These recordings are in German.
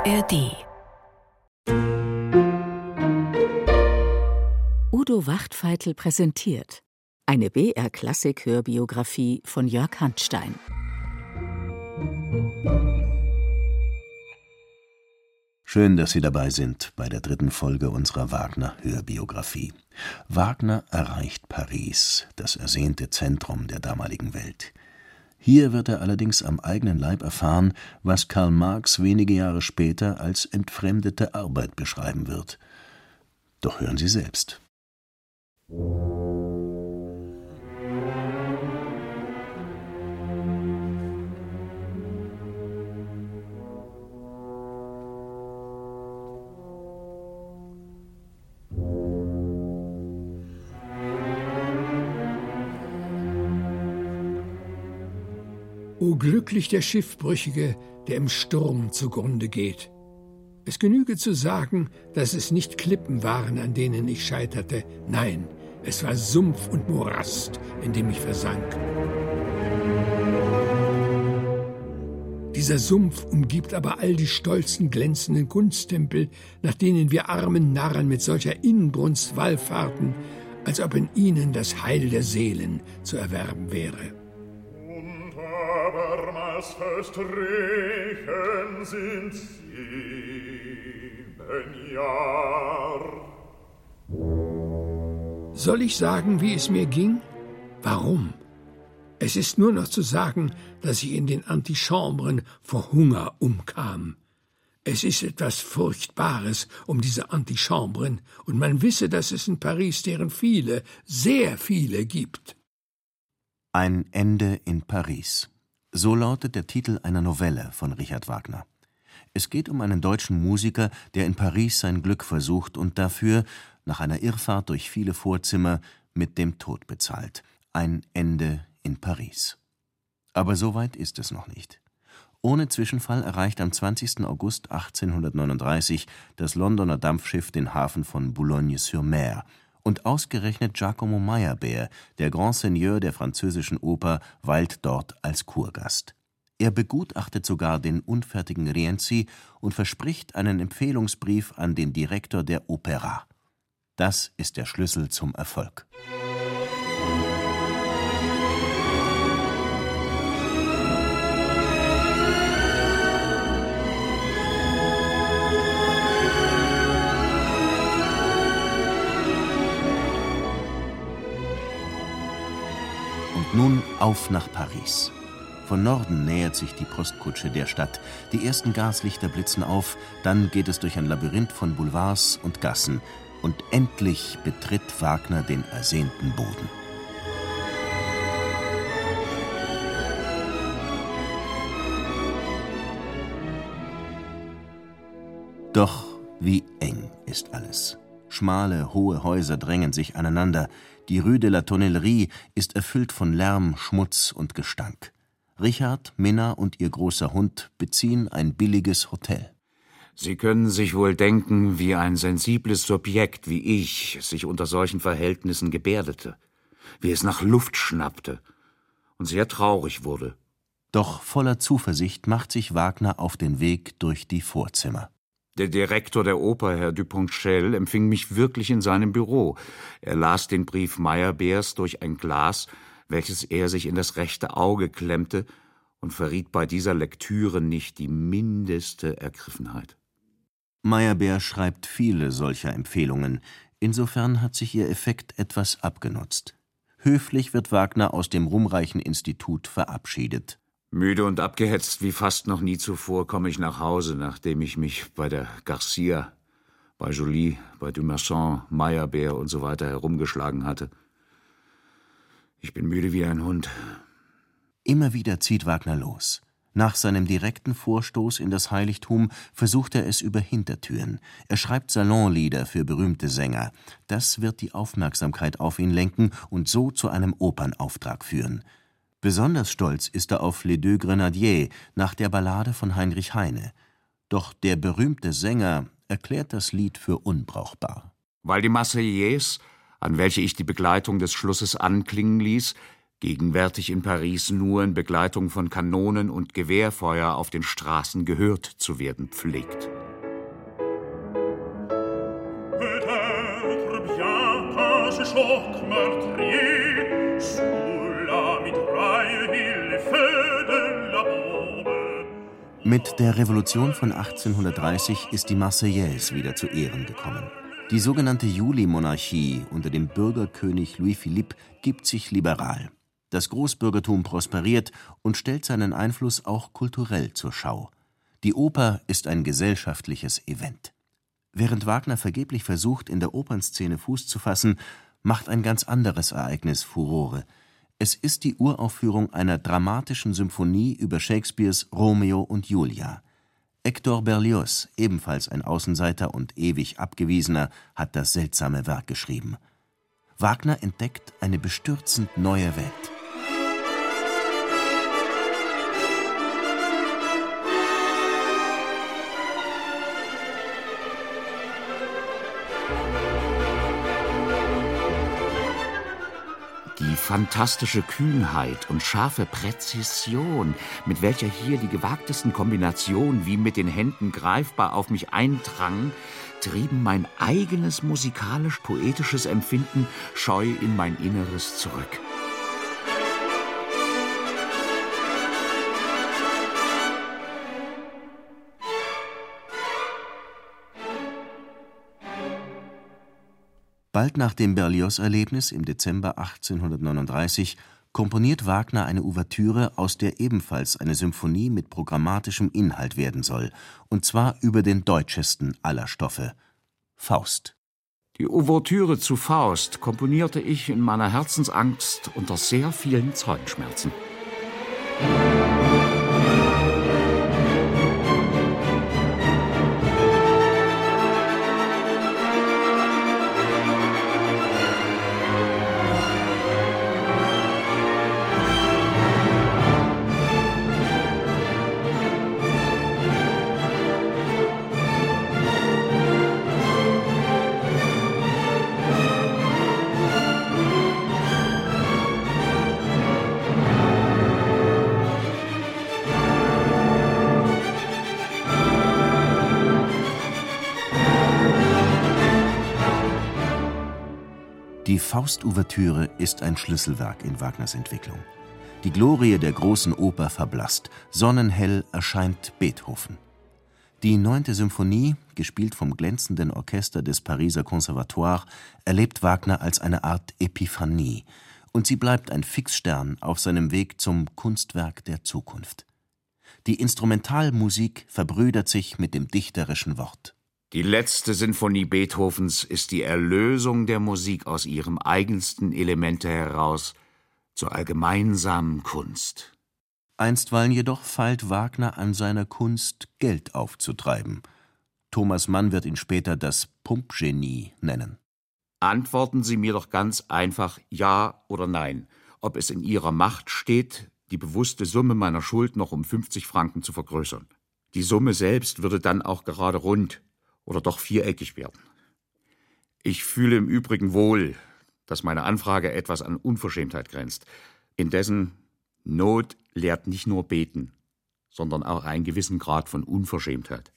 ARD Udo Wachtfeitel präsentiert eine BR-Klassik-Hörbiografie von Jörg Handstein. Schön, dass Sie dabei sind bei der dritten Folge unserer Wagner-Hörbiografie. Wagner erreicht Paris, das ersehnte Zentrum der damaligen Welt. Hier wird er allerdings am eigenen Leib erfahren, was Karl Marx wenige Jahre später als entfremdete Arbeit beschreiben wird. Doch hören Sie selbst. O glücklich der Schiffbrüchige, der im Sturm zugrunde geht. Es genüge zu sagen, dass es nicht Klippen waren, an denen ich scheiterte, nein, es war Sumpf und Morast, in dem ich versank. Dieser Sumpf umgibt aber all die stolzen, glänzenden Kunsttempel, nach denen wir armen Narren mit solcher Inbrunst wallfahrten, als ob in ihnen das Heil der Seelen zu erwerben wäre das Verstrichen sind sieben Jahr. Soll ich sagen, wie es mir ging? Warum? Es ist nur noch zu sagen, dass ich in den Antichambren vor Hunger umkam. Es ist etwas Furchtbares um diese Antichambren, und man wisse, dass es in Paris deren viele, sehr viele gibt. Ein Ende in Paris. So lautet der Titel einer Novelle von Richard Wagner. Es geht um einen deutschen Musiker, der in Paris sein Glück versucht und dafür, nach einer Irrfahrt durch viele Vorzimmer, mit dem Tod bezahlt. Ein Ende in Paris. Aber so weit ist es noch nicht. Ohne Zwischenfall erreicht am 20. August 1839 das Londoner Dampfschiff den Hafen von Boulogne-sur-Mer und ausgerechnet Giacomo Meyerbeer, der Grand Seigneur der französischen Oper, weilt dort als Kurgast. Er begutachtet sogar den unfertigen Rienzi und verspricht einen Empfehlungsbrief an den Direktor der Opera. Das ist der Schlüssel zum Erfolg. Nun auf nach Paris. Von Norden nähert sich die Postkutsche der Stadt. Die ersten Gaslichter blitzen auf, dann geht es durch ein Labyrinth von Boulevards und Gassen. Und endlich betritt Wagner den ersehnten Boden. Doch wie eng ist alles. Schmale, hohe Häuser drängen sich aneinander. Die Rue de la Tonnellerie ist erfüllt von Lärm, Schmutz und Gestank. Richard, Minna und ihr großer Hund beziehen ein billiges Hotel. Sie können sich wohl denken, wie ein sensibles Subjekt wie ich sich unter solchen Verhältnissen gebärdete, wie es nach Luft schnappte und sehr traurig wurde. Doch voller Zuversicht macht sich Wagner auf den Weg durch die Vorzimmer. Der Direktor der Oper, Herr Duponchel, empfing mich wirklich in seinem Büro. Er las den Brief Meyerbeers durch ein Glas, welches er sich in das rechte Auge klemmte, und verriet bei dieser Lektüre nicht die mindeste Ergriffenheit. Meyerbeer schreibt viele solcher Empfehlungen. Insofern hat sich ihr Effekt etwas abgenutzt. Höflich wird Wagner aus dem ruhmreichen Institut verabschiedet. Müde und abgehetzt wie fast noch nie zuvor komme ich nach Hause, nachdem ich mich bei der Garcia, bei Jolie, bei Dumasson, Meyerbeer und so weiter herumgeschlagen hatte. Ich bin müde wie ein Hund. Immer wieder zieht Wagner los. Nach seinem direkten Vorstoß in das Heiligtum versucht er es über Hintertüren. Er schreibt Salonlieder für berühmte Sänger. Das wird die Aufmerksamkeit auf ihn lenken und so zu einem Opernauftrag führen. Besonders stolz ist er auf Les Deux Grenadiers nach der Ballade von Heinrich Heine. Doch der berühmte Sänger erklärt das Lied für unbrauchbar. Weil die Marseillaise, an welche ich die Begleitung des Schlusses anklingen ließ, gegenwärtig in Paris nur in Begleitung von Kanonen und Gewehrfeuer auf den Straßen gehört zu werden pflegt. Mit der Revolution von 1830 ist die Marseillaise wieder zu Ehren gekommen. Die sogenannte Juli-Monarchie unter dem Bürgerkönig Louis Philippe gibt sich liberal. Das Großbürgertum prosperiert und stellt seinen Einfluss auch kulturell zur Schau. Die Oper ist ein gesellschaftliches Event. Während Wagner vergeblich versucht, in der Opernszene Fuß zu fassen, macht ein ganz anderes Ereignis Furore. Es ist die Uraufführung einer dramatischen Symphonie über Shakespeares Romeo und Julia. Hector Berlioz, ebenfalls ein Außenseiter und ewig Abgewiesener, hat das seltsame Werk geschrieben. Wagner entdeckt eine bestürzend neue Welt. Fantastische Kühnheit und scharfe Präzision, mit welcher hier die gewagtesten Kombinationen wie mit den Händen greifbar auf mich eindrangen, trieben mein eigenes musikalisch-poetisches Empfinden scheu in mein Inneres zurück. Bald nach dem Berlioz-Erlebnis im Dezember 1839 komponiert Wagner eine Ouvertüre, aus der ebenfalls eine Symphonie mit programmatischem Inhalt werden soll, und zwar über den deutschesten aller Stoffe: Faust. Die Ouvertüre zu Faust komponierte ich in meiner Herzensangst unter sehr vielen Zeugenschmerzen. Faust-Ouvertüre ist ein Schlüsselwerk in Wagners Entwicklung. Die Glorie der großen Oper verblasst, sonnenhell erscheint Beethoven. Die neunte Symphonie, gespielt vom glänzenden Orchester des Pariser Conservatoire, erlebt Wagner als eine Art Epiphanie, und sie bleibt ein Fixstern auf seinem Weg zum Kunstwerk der Zukunft. Die Instrumentalmusik verbrüdert sich mit dem dichterischen Wort. Die letzte Sinfonie Beethovens ist die Erlösung der Musik aus ihrem eigensten Elemente heraus zur allgemeinsamen Kunst. Einstweilen jedoch feilt Wagner an seiner Kunst, Geld aufzutreiben. Thomas Mann wird ihn später das Pumpgenie nennen. Antworten Sie mir doch ganz einfach Ja oder Nein, ob es in Ihrer Macht steht, die bewusste Summe meiner Schuld noch um 50 Franken zu vergrößern. Die Summe selbst würde dann auch gerade rund, oder doch viereckig werden. Ich fühle im Übrigen wohl, dass meine Anfrage etwas an Unverschämtheit grenzt. Indessen, Not lehrt nicht nur beten, sondern auch einen gewissen Grad von Unverschämtheit.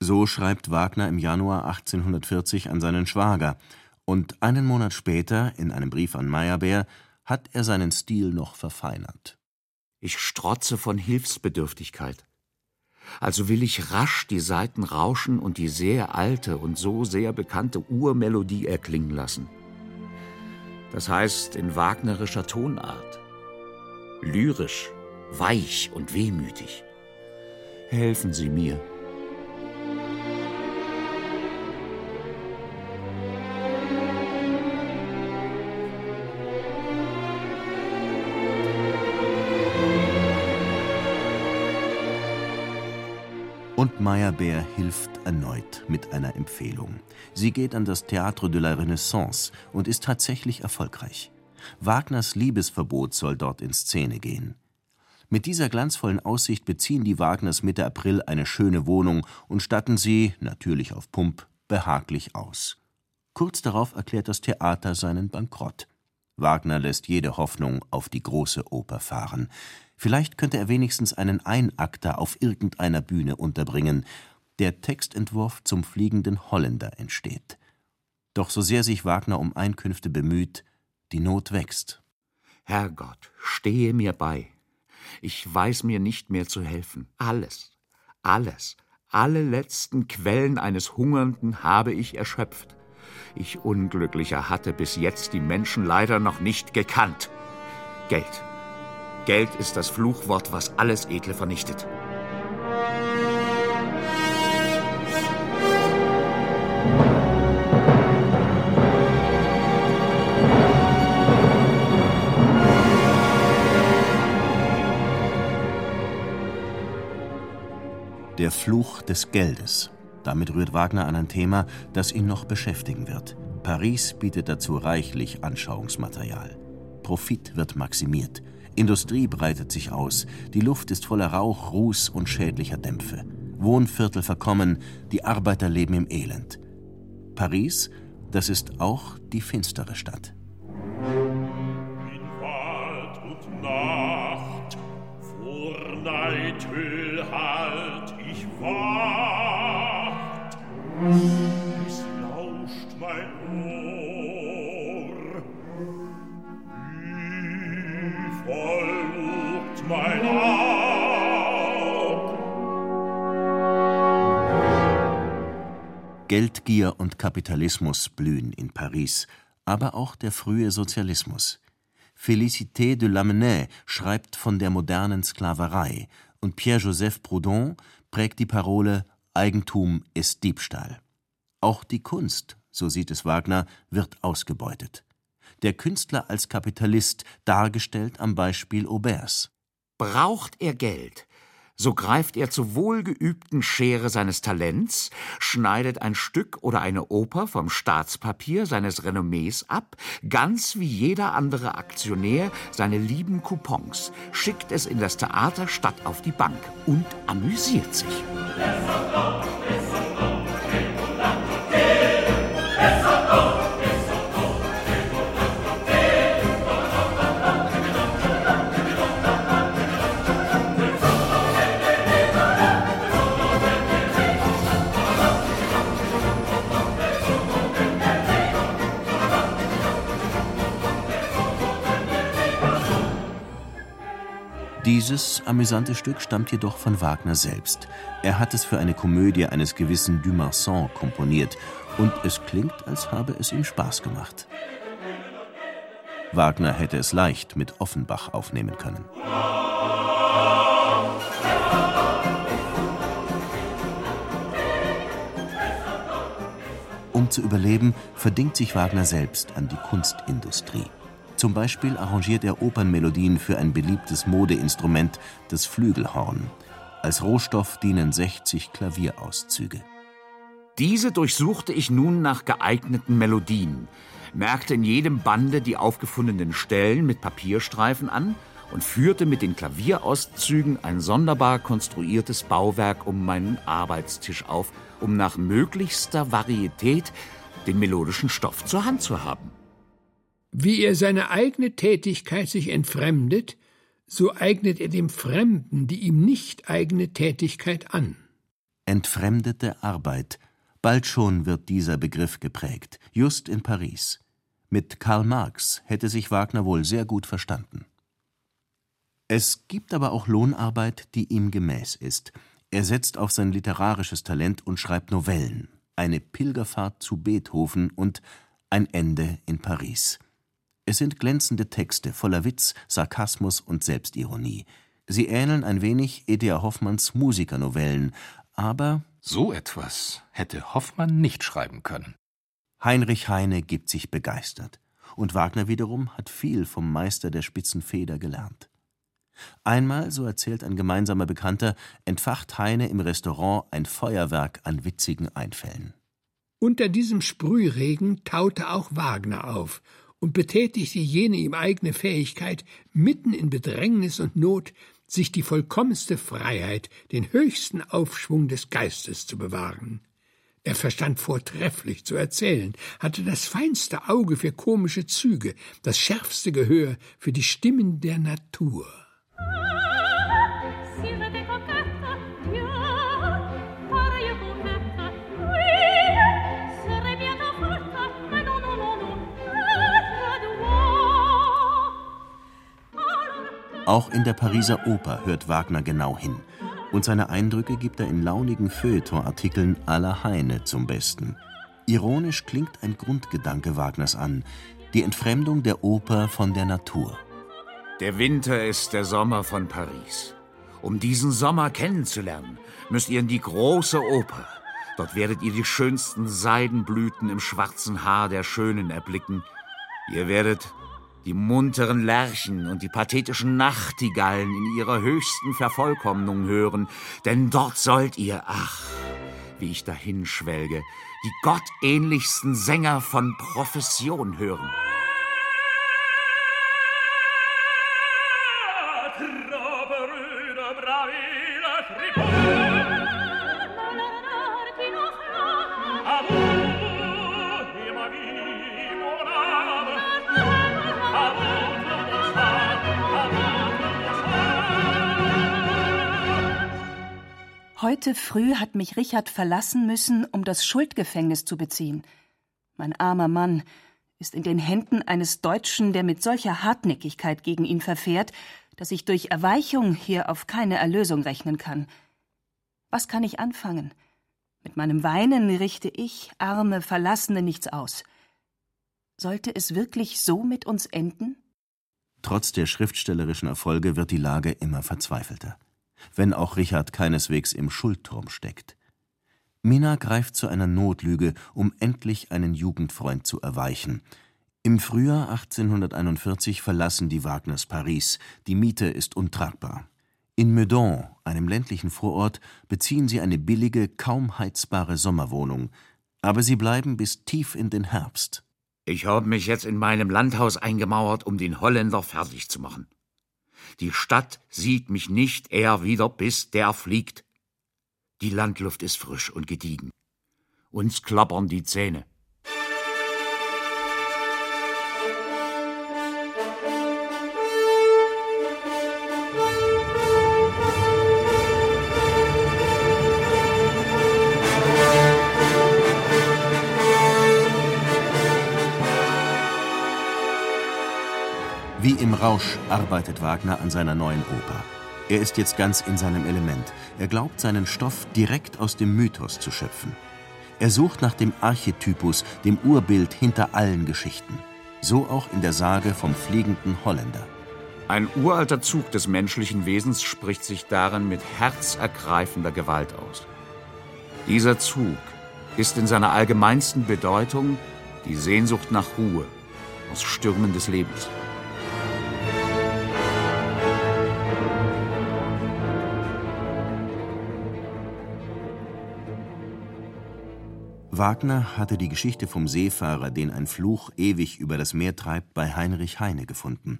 So schreibt Wagner im Januar 1840 an seinen Schwager, und einen Monat später, in einem Brief an Meyerbeer, hat er seinen Stil noch verfeinert. Ich strotze von Hilfsbedürftigkeit also will ich rasch die Saiten rauschen und die sehr alte und so sehr bekannte Urmelodie erklingen lassen. Das heißt in wagnerischer Tonart. Lyrisch, weich und wehmütig. Helfen Sie mir. Meyerbeer hilft erneut mit einer Empfehlung. Sie geht an das Théâtre de la Renaissance und ist tatsächlich erfolgreich. Wagners Liebesverbot soll dort in Szene gehen. Mit dieser glanzvollen Aussicht beziehen die Wagners Mitte April eine schöne Wohnung und statten sie, natürlich auf Pump, behaglich aus. Kurz darauf erklärt das Theater seinen Bankrott. Wagner lässt jede Hoffnung auf die große Oper fahren. Vielleicht könnte er wenigstens einen Einakter auf irgendeiner Bühne unterbringen. Der Textentwurf zum Fliegenden Holländer entsteht. Doch so sehr sich Wagner um Einkünfte bemüht, die Not wächst. Herrgott, stehe mir bei. Ich weiß mir nicht mehr zu helfen. Alles, alles, alle letzten Quellen eines Hungernden habe ich erschöpft. Ich Unglücklicher hatte bis jetzt die Menschen leider noch nicht gekannt. Geld. Geld ist das Fluchwort, was alles Edle vernichtet. Der Fluch des Geldes. Damit rührt Wagner an ein Thema, das ihn noch beschäftigen wird. Paris bietet dazu reichlich Anschauungsmaterial. Profit wird maximiert. Industrie breitet sich aus. Die Luft ist voller Rauch, Ruß und schädlicher Dämpfe. Wohnviertel verkommen, die Arbeiter leben im Elend. Paris, das ist auch die finstere Stadt. Geldgier und Kapitalismus blühen in Paris, aber auch der frühe Sozialismus. Félicité de Lamennais schreibt von der modernen Sklaverei und Pierre-Joseph Proudhon prägt die Parole Eigentum ist Diebstahl. Auch die Kunst, so sieht es Wagner, wird ausgebeutet. Der Künstler als Kapitalist, dargestellt am Beispiel Aubers. Braucht er Geld, so greift er zur wohlgeübten Schere seines Talents, schneidet ein Stück oder eine Oper vom Staatspapier seines Renommees ab, ganz wie jeder andere Aktionär seine lieben Coupons, schickt es in das Theater statt auf die Bank und amüsiert sich. Dieses amüsante Stück stammt jedoch von Wagner selbst. Er hat es für eine Komödie eines gewissen Dumarsan komponiert und es klingt, als habe es ihm Spaß gemacht. Wagner hätte es leicht mit Offenbach aufnehmen können. Um zu überleben, verdingt sich Wagner selbst an die Kunstindustrie. Zum Beispiel arrangiert er Opernmelodien für ein beliebtes Modeinstrument, das Flügelhorn. Als Rohstoff dienen 60 Klavierauszüge. Diese durchsuchte ich nun nach geeigneten Melodien, merkte in jedem Bande die aufgefundenen Stellen mit Papierstreifen an und führte mit den Klavierauszügen ein sonderbar konstruiertes Bauwerk um meinen Arbeitstisch auf, um nach möglichster Varietät den melodischen Stoff zur Hand zu haben. Wie er seine eigene Tätigkeit sich entfremdet, so eignet er dem Fremden die ihm nicht eigene Tätigkeit an. Entfremdete Arbeit. Bald schon wird dieser Begriff geprägt, just in Paris. Mit Karl Marx hätte sich Wagner wohl sehr gut verstanden. Es gibt aber auch Lohnarbeit, die ihm gemäß ist. Er setzt auf sein literarisches Talent und schreibt Novellen, eine Pilgerfahrt zu Beethoven und ein Ende in Paris. Es sind glänzende Texte voller Witz, Sarkasmus und Selbstironie. Sie ähneln ein wenig Edea Hoffmanns Musikernovellen, aber So etwas hätte Hoffmann nicht schreiben können. Heinrich Heine gibt sich begeistert. Und Wagner wiederum hat viel vom Meister der spitzen Feder gelernt. Einmal, so erzählt ein gemeinsamer Bekannter, entfacht Heine im Restaurant ein Feuerwerk an witzigen Einfällen. Unter diesem Sprühregen taute auch Wagner auf und betätigte jene ihm eigene Fähigkeit, mitten in Bedrängnis und Not sich die vollkommenste Freiheit, den höchsten Aufschwung des Geistes zu bewahren. Er verstand vortrefflich zu erzählen, hatte das feinste Auge für komische Züge, das schärfste Gehör für die Stimmen der Natur. Auch in der Pariser Oper hört Wagner genau hin und seine Eindrücke gibt er in launigen Feuilleton-Artikeln aller Heine zum Besten. Ironisch klingt ein Grundgedanke Wagners an, die Entfremdung der Oper von der Natur. Der Winter ist der Sommer von Paris. Um diesen Sommer kennenzulernen, müsst ihr in die große Oper. Dort werdet ihr die schönsten Seidenblüten im schwarzen Haar der Schönen erblicken. Ihr werdet die munteren Lerchen und die pathetischen Nachtigallen in ihrer höchsten Vervollkommnung hören, denn dort sollt ihr, ach, wie ich dahin schwelge, die gottähnlichsten Sänger von Profession hören. Heute früh hat mich Richard verlassen müssen, um das Schuldgefängnis zu beziehen. Mein armer Mann ist in den Händen eines Deutschen, der mit solcher Hartnäckigkeit gegen ihn verfährt, dass ich durch Erweichung hier auf keine Erlösung rechnen kann. Was kann ich anfangen? Mit meinem Weinen richte ich, arme Verlassene, nichts aus. Sollte es wirklich so mit uns enden? Trotz der schriftstellerischen Erfolge wird die Lage immer verzweifelter wenn auch Richard keineswegs im Schuldturm steckt. Mina greift zu einer Notlüge, um endlich einen Jugendfreund zu erweichen. Im Frühjahr 1841 verlassen die Wagners Paris, die Miete ist untragbar. In Meudon, einem ländlichen Vorort, beziehen sie eine billige, kaum heizbare Sommerwohnung, aber sie bleiben bis tief in den Herbst. Ich habe mich jetzt in meinem Landhaus eingemauert, um den Holländer fertig zu machen. Die Stadt sieht mich nicht eher wieder, bis der fliegt. Die Landluft ist frisch und gediegen. Uns klappern die Zähne. Wie im Rausch arbeitet Wagner an seiner neuen Oper. Er ist jetzt ganz in seinem Element. Er glaubt, seinen Stoff direkt aus dem Mythos zu schöpfen. Er sucht nach dem Archetypus, dem Urbild hinter allen Geschichten. So auch in der Sage vom fliegenden Holländer. Ein uralter Zug des menschlichen Wesens spricht sich darin mit herzergreifender Gewalt aus. Dieser Zug ist in seiner allgemeinsten Bedeutung die Sehnsucht nach Ruhe aus Stürmen des Lebens. Wagner hatte die Geschichte vom Seefahrer, den ein Fluch ewig über das Meer treibt, bei Heinrich Heine gefunden.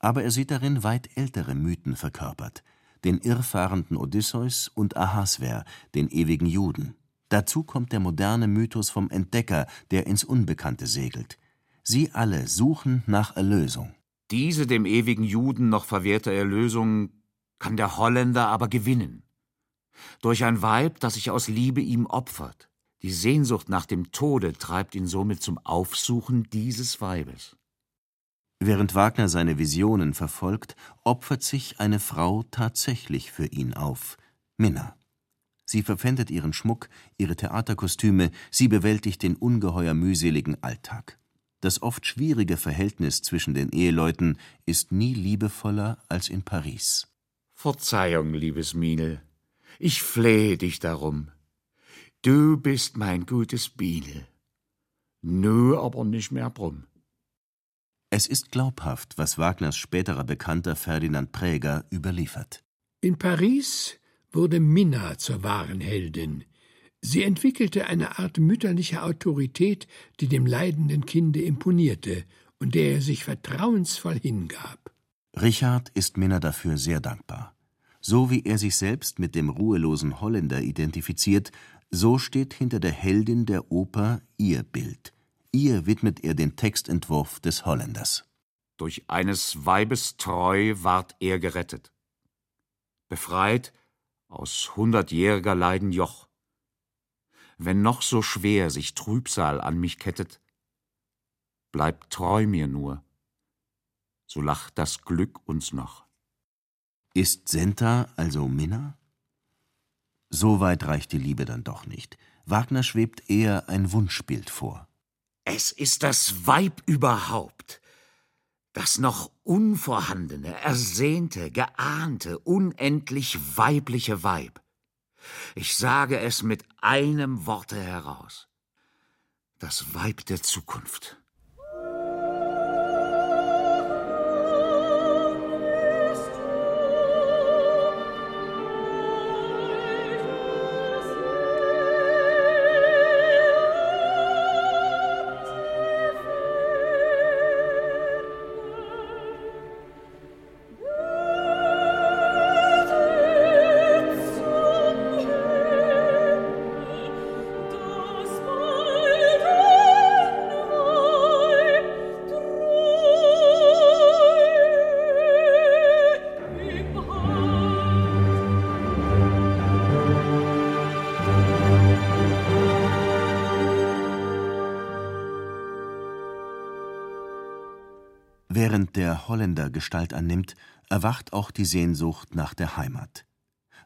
Aber er sieht darin weit ältere Mythen verkörpert: den irrfahrenden Odysseus und Ahasver, den ewigen Juden. Dazu kommt der moderne Mythos vom Entdecker, der ins Unbekannte segelt. Sie alle suchen nach Erlösung. Diese dem ewigen Juden noch verwehrte Erlösung kann der Holländer aber gewinnen. Durch ein Weib, das sich aus Liebe ihm opfert. Die Sehnsucht nach dem Tode treibt ihn somit zum Aufsuchen dieses Weibes. Während Wagner seine Visionen verfolgt, opfert sich eine Frau tatsächlich für ihn auf, Minna. Sie verpfändet ihren Schmuck, ihre Theaterkostüme, sie bewältigt den ungeheuer mühseligen Alltag. Das oft schwierige Verhältnis zwischen den Eheleuten ist nie liebevoller als in Paris. Verzeihung, liebes Minel, ich flehe dich darum. Du bist mein gutes Bienel. Nö, aber nicht mehr brumm. Es ist glaubhaft, was Wagners späterer Bekannter Ferdinand Präger überliefert. In Paris wurde Minna zur wahren Heldin. Sie entwickelte eine Art mütterlicher Autorität, die dem leidenden Kinde imponierte und der er sich vertrauensvoll hingab. Richard ist Minna dafür sehr dankbar. So wie er sich selbst mit dem ruhelosen Holländer identifiziert, So steht hinter der Heldin der Oper ihr Bild. Ihr widmet er den Textentwurf des Holländers. Durch eines Weibes Treu ward er gerettet. Befreit aus hundertjähriger Leiden Joch. Wenn noch so schwer sich Trübsal an mich kettet, bleibt treu mir nur, so lacht das Glück uns noch. Ist Senta also Minna? So weit reicht die Liebe dann doch nicht. Wagner schwebt eher ein Wunschbild vor. Es ist das Weib überhaupt, das noch unvorhandene, ersehnte, geahnte, unendlich weibliche Weib. Ich sage es mit einem Worte heraus. Das Weib der Zukunft. Während der Holländer Gestalt annimmt, erwacht auch die Sehnsucht nach der Heimat.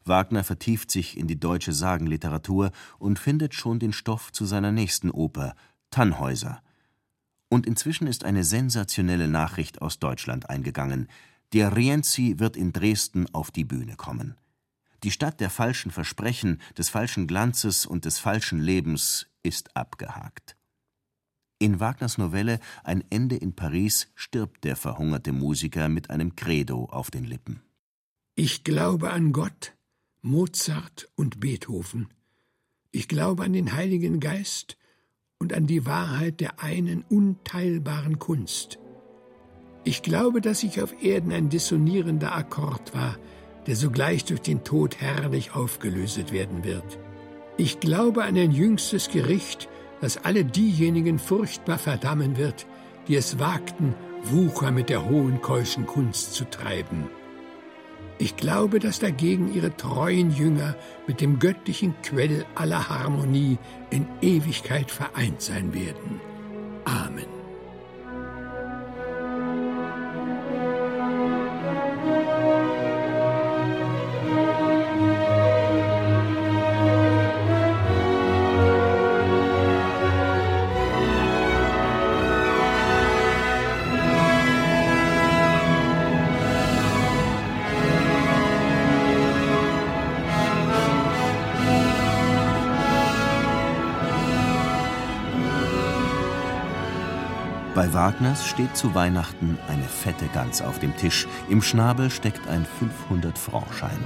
Wagner vertieft sich in die deutsche Sagenliteratur und findet schon den Stoff zu seiner nächsten Oper Tannhäuser. Und inzwischen ist eine sensationelle Nachricht aus Deutschland eingegangen: Der Rienzi wird in Dresden auf die Bühne kommen. Die Stadt der falschen Versprechen, des falschen Glanzes und des falschen Lebens ist abgehakt. In Wagners Novelle Ein Ende in Paris stirbt der verhungerte Musiker mit einem Credo auf den Lippen. Ich glaube an Gott, Mozart und Beethoven. Ich glaube an den Heiligen Geist und an die Wahrheit der einen unteilbaren Kunst. Ich glaube, dass ich auf Erden ein dissonierender Akkord war, der sogleich durch den Tod herrlich aufgelöset werden wird. Ich glaube an ein jüngstes Gericht, das alle diejenigen furchtbar verdammen wird, die es wagten, Wucher mit der hohen keuschen Kunst zu treiben. Ich glaube, dass dagegen ihre treuen Jünger mit dem göttlichen Quell aller Harmonie in Ewigkeit vereint sein werden. Amen. Bei Wagners steht zu Weihnachten eine fette Gans auf dem Tisch. Im Schnabel steckt ein 500-Franc-Schein.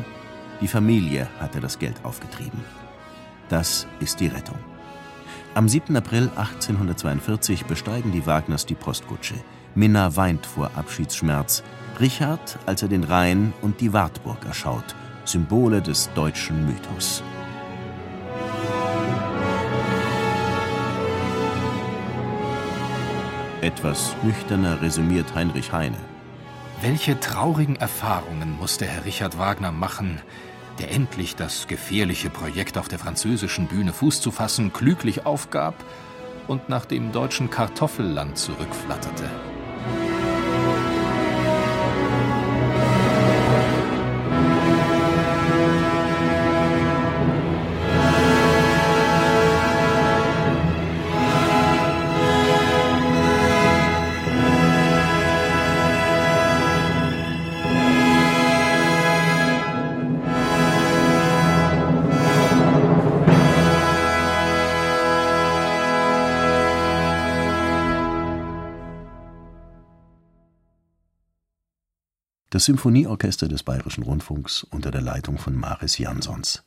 Die Familie hatte das Geld aufgetrieben. Das ist die Rettung. Am 7. April 1842 besteigen die Wagners die Postkutsche. Minna weint vor Abschiedsschmerz. Richard, als er den Rhein und die Wartburg erschaut, Symbole des deutschen Mythos. Etwas nüchterner resümiert Heinrich Heine. Welche traurigen Erfahrungen musste Herr Richard Wagner machen, der endlich das gefährliche Projekt auf der französischen Bühne Fuß zu fassen klüglich aufgab und nach dem deutschen Kartoffelland zurückflatterte. Das Symphonieorchester des Bayerischen Rundfunks unter der Leitung von Maris Jansons.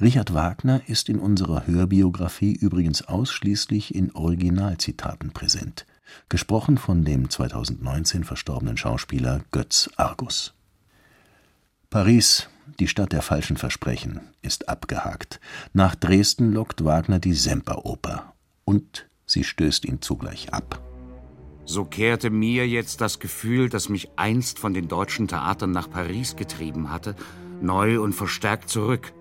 Richard Wagner ist in unserer Hörbiografie übrigens ausschließlich in Originalzitaten präsent, gesprochen von dem 2019 verstorbenen Schauspieler Götz Argus. Paris, die Stadt der falschen Versprechen, ist abgehakt. Nach Dresden lockt Wagner die Semperoper. Und sie stößt ihn zugleich ab. So kehrte mir jetzt das Gefühl, das mich einst von den deutschen Theatern nach Paris getrieben hatte, neu und verstärkt zurück,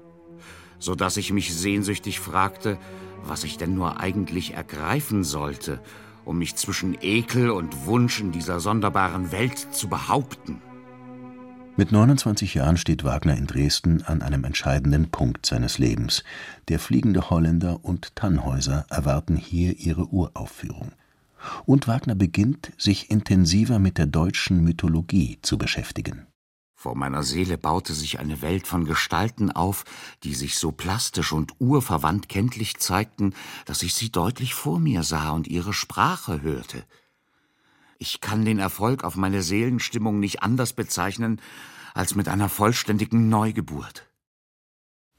so dass ich mich sehnsüchtig fragte, was ich denn nur eigentlich ergreifen sollte, um mich zwischen Ekel und Wunsch in dieser sonderbaren Welt zu behaupten. Mit 29 Jahren steht Wagner in Dresden an einem entscheidenden Punkt seines Lebens. Der fliegende Holländer und Tannhäuser erwarten hier ihre Uraufführung. Und Wagner beginnt, sich intensiver mit der deutschen Mythologie zu beschäftigen. Vor meiner Seele baute sich eine Welt von Gestalten auf, die sich so plastisch und urverwandt kenntlich zeigten, dass ich sie deutlich vor mir sah und ihre Sprache hörte. Ich kann den Erfolg auf meine Seelenstimmung nicht anders bezeichnen als mit einer vollständigen Neugeburt.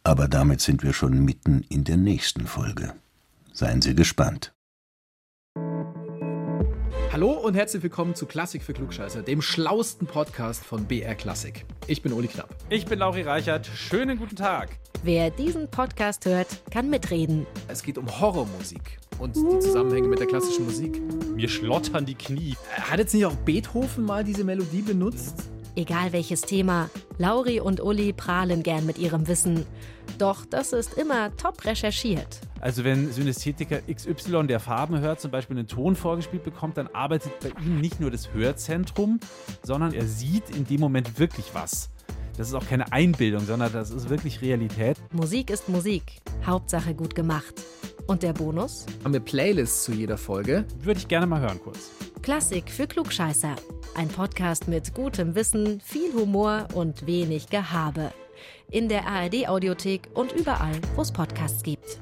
Aber damit sind wir schon mitten in der nächsten Folge. Seien Sie gespannt. Hallo und herzlich willkommen zu Klassik für Klugscheißer, dem schlauesten Podcast von BR Klassik. Ich bin Uli Knapp. Ich bin Lauri Reichert. Schönen guten Tag. Wer diesen Podcast hört, kann mitreden. Es geht um Horrormusik und die Zusammenhänge mit der klassischen Musik. Mir schlottern die Knie. Hat jetzt nicht auch Beethoven mal diese Melodie benutzt? Egal welches Thema, Lauri und Uli prahlen gern mit ihrem Wissen. Doch das ist immer top recherchiert. Also wenn Synästhetiker XY, der Farben hört, zum Beispiel einen Ton vorgespielt bekommt, dann arbeitet bei ihm nicht nur das Hörzentrum, sondern er sieht in dem Moment wirklich was. Das ist auch keine Einbildung, sondern das ist wirklich Realität. Musik ist Musik. Hauptsache gut gemacht. Und der Bonus? Haben wir Playlists zu jeder Folge? Würde ich gerne mal hören kurz. Klassik für Klugscheißer. Ein Podcast mit gutem Wissen, viel Humor und wenig Gehabe. In der ARD-Audiothek und überall, wo es Podcasts gibt.